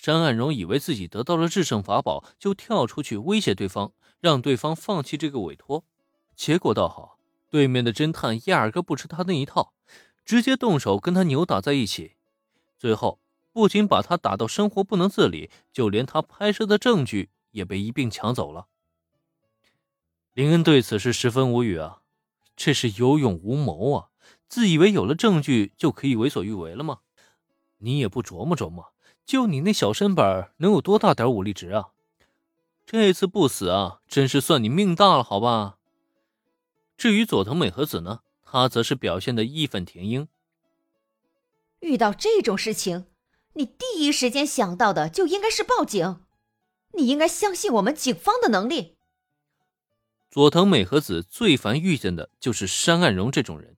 山岸荣以为自己得到了制胜法宝，就跳出去威胁对方，让对方放弃这个委托。结果倒好，对面的侦探压根不吃他那一套，直接动手跟他扭打在一起。最后不仅把他打到生活不能自理，就连他拍摄的证据也被一并抢走了。林恩对此是十分无语啊，这是有勇无谋啊！自以为有了证据就可以为所欲为了吗？你也不琢磨琢磨，就你那小身板，能有多大点武力值啊？这次不死啊，真是算你命大了，好吧？至于佐藤美和子呢，她则是表现的义愤填膺。遇到这种事情，你第一时间想到的就应该是报警，你应该相信我们警方的能力。佐藤美和子最烦遇见的就是山岸荣这种人，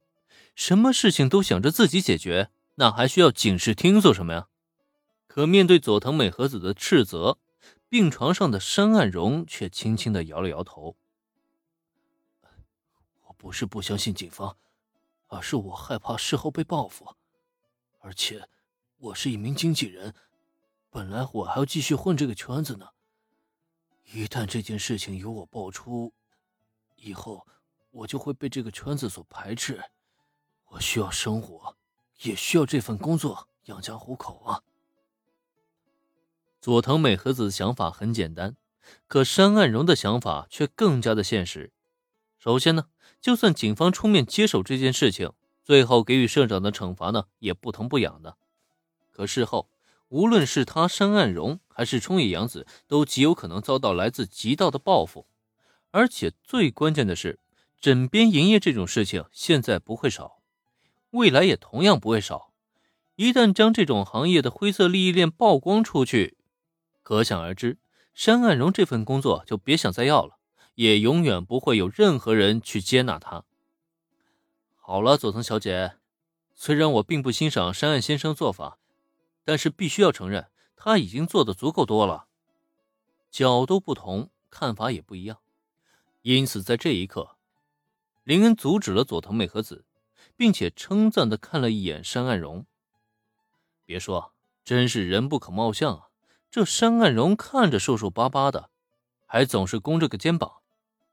什么事情都想着自己解决。那还需要警视厅做什么呀？可面对佐藤美和子的斥责，病床上的山岸荣却轻轻的摇了摇头：“我不是不相信警方，而是我害怕事后被报复。而且，我是一名经纪人，本来我还要继续混这个圈子呢。一旦这件事情由我爆出，以后我就会被这个圈子所排斥。我需要生活。”也需要这份工作养家糊口啊。佐藤美和子的想法很简单，可山岸荣的想法却更加的现实。首先呢，就算警方出面接手这件事情，最后给予社长的惩罚呢，也不疼不痒的。可事后，无论是他山岸荣还是冲野洋子，都极有可能遭到来自极道的报复。而且最关键的是，枕边营业这种事情现在不会少。未来也同样不会少。一旦将这种行业的灰色利益链曝光出去，可想而知，山岸荣这份工作就别想再要了，也永远不会有任何人去接纳他。好了，佐藤小姐，虽然我并不欣赏山岸先生做法，但是必须要承认，他已经做的足够多了。角度不同，看法也不一样，因此在这一刻，林恩阻止了佐藤美和子。并且称赞的看了一眼山岸荣。别说，真是人不可貌相啊！这山岸荣看着瘦瘦巴巴的，还总是弓着个肩膀，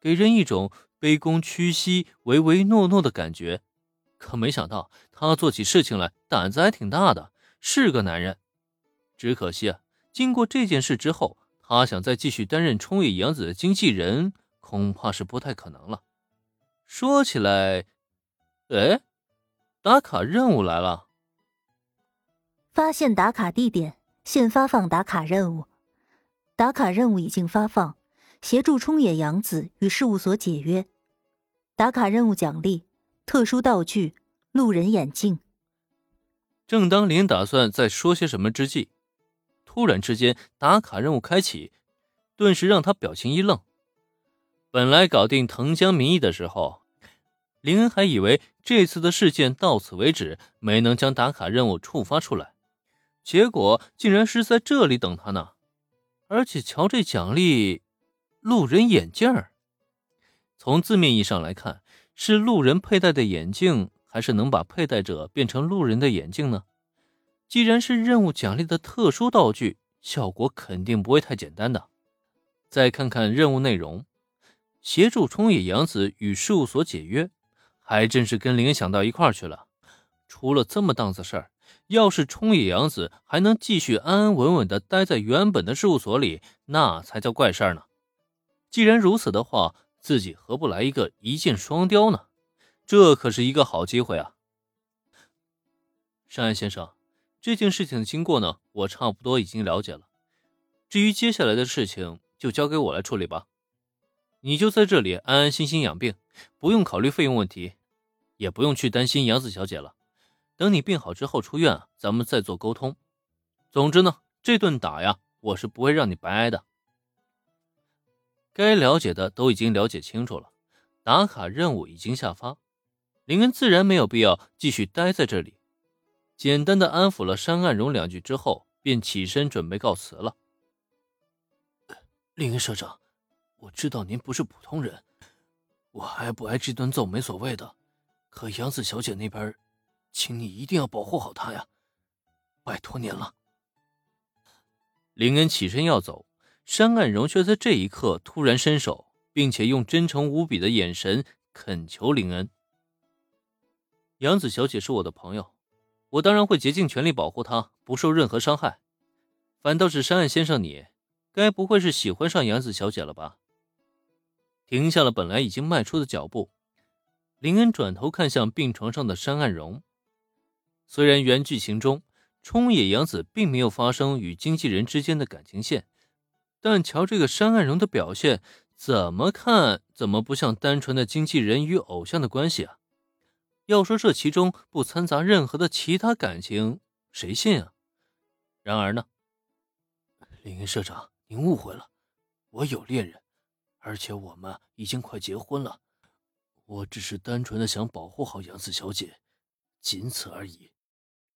给人一种卑躬屈膝、唯唯诺诺的感觉。可没想到，他做起事情来胆子还挺大的，是个男人。只可惜啊，经过这件事之后，他想再继续担任冲野洋子的经纪人，恐怕是不太可能了。说起来，哎。打卡任务来了！发现打卡地点，现发放打卡任务。打卡任务已经发放，协助冲野洋子与事务所解约。打卡任务奖励：特殊道具——路人眼镜。正当林打算再说些什么之际，突然之间，打卡任务开启，顿时让他表情一愣。本来搞定藤江民意的时候。林恩还以为这次的事件到此为止，没能将打卡任务触发出来，结果竟然是在这里等他呢。而且瞧这奖励，路人眼镜儿。从字面意义上来看，是路人佩戴的眼镜，还是能把佩戴者变成路人的眼镜呢？既然是任务奖励的特殊道具，效果肯定不会太简单的。再看看任务内容，协助冲野洋子与事务所解约。还真是跟林想到一块去了。出了这么档子事儿，要是冲野洋子还能继续安安稳稳的待在原本的事务所里，那才叫怪事儿呢。既然如此的话，自己何不来一个一箭双雕呢？这可是一个好机会啊！山岸先生，这件事情的经过呢，我差不多已经了解了。至于接下来的事情，就交给我来处理吧。你就在这里安安心心养病，不用考虑费用问题。也不用去担心杨子小姐了，等你病好之后出院，咱们再做沟通。总之呢，这顿打呀，我是不会让你白挨的。该了解的都已经了解清楚了，打卡任务已经下发，林恩自然没有必要继续待在这里。简单的安抚了山岸荣两句之后，便起身准备告辞了。林恩社长，我知道您不是普通人，我挨不挨这顿揍没所谓的。可杨子小姐那边，请你一定要保护好她呀！拜托您了。林恩起身要走，山岸荣却在这一刻突然伸手，并且用真诚无比的眼神恳求林恩：“杨子小姐是我的朋友，我当然会竭尽全力保护她，不受任何伤害。反倒是山岸先生，你该不会是喜欢上杨子小姐了吧？”停下了本来已经迈出的脚步，林恩转头看向病床上的山岸荣。虽然原剧情中冲野洋子并没有发生与经纪人之间的感情线，但瞧这个山岸荣的表现，怎么看怎么不像单纯的经纪人与偶像的关系啊！要说这其中不掺杂任何的其他感情，谁信啊？然而呢，林恩社长，您误会了，我有恋人。而且我们已经快结婚了，我只是单纯的想保护好杨子小姐，仅此而已。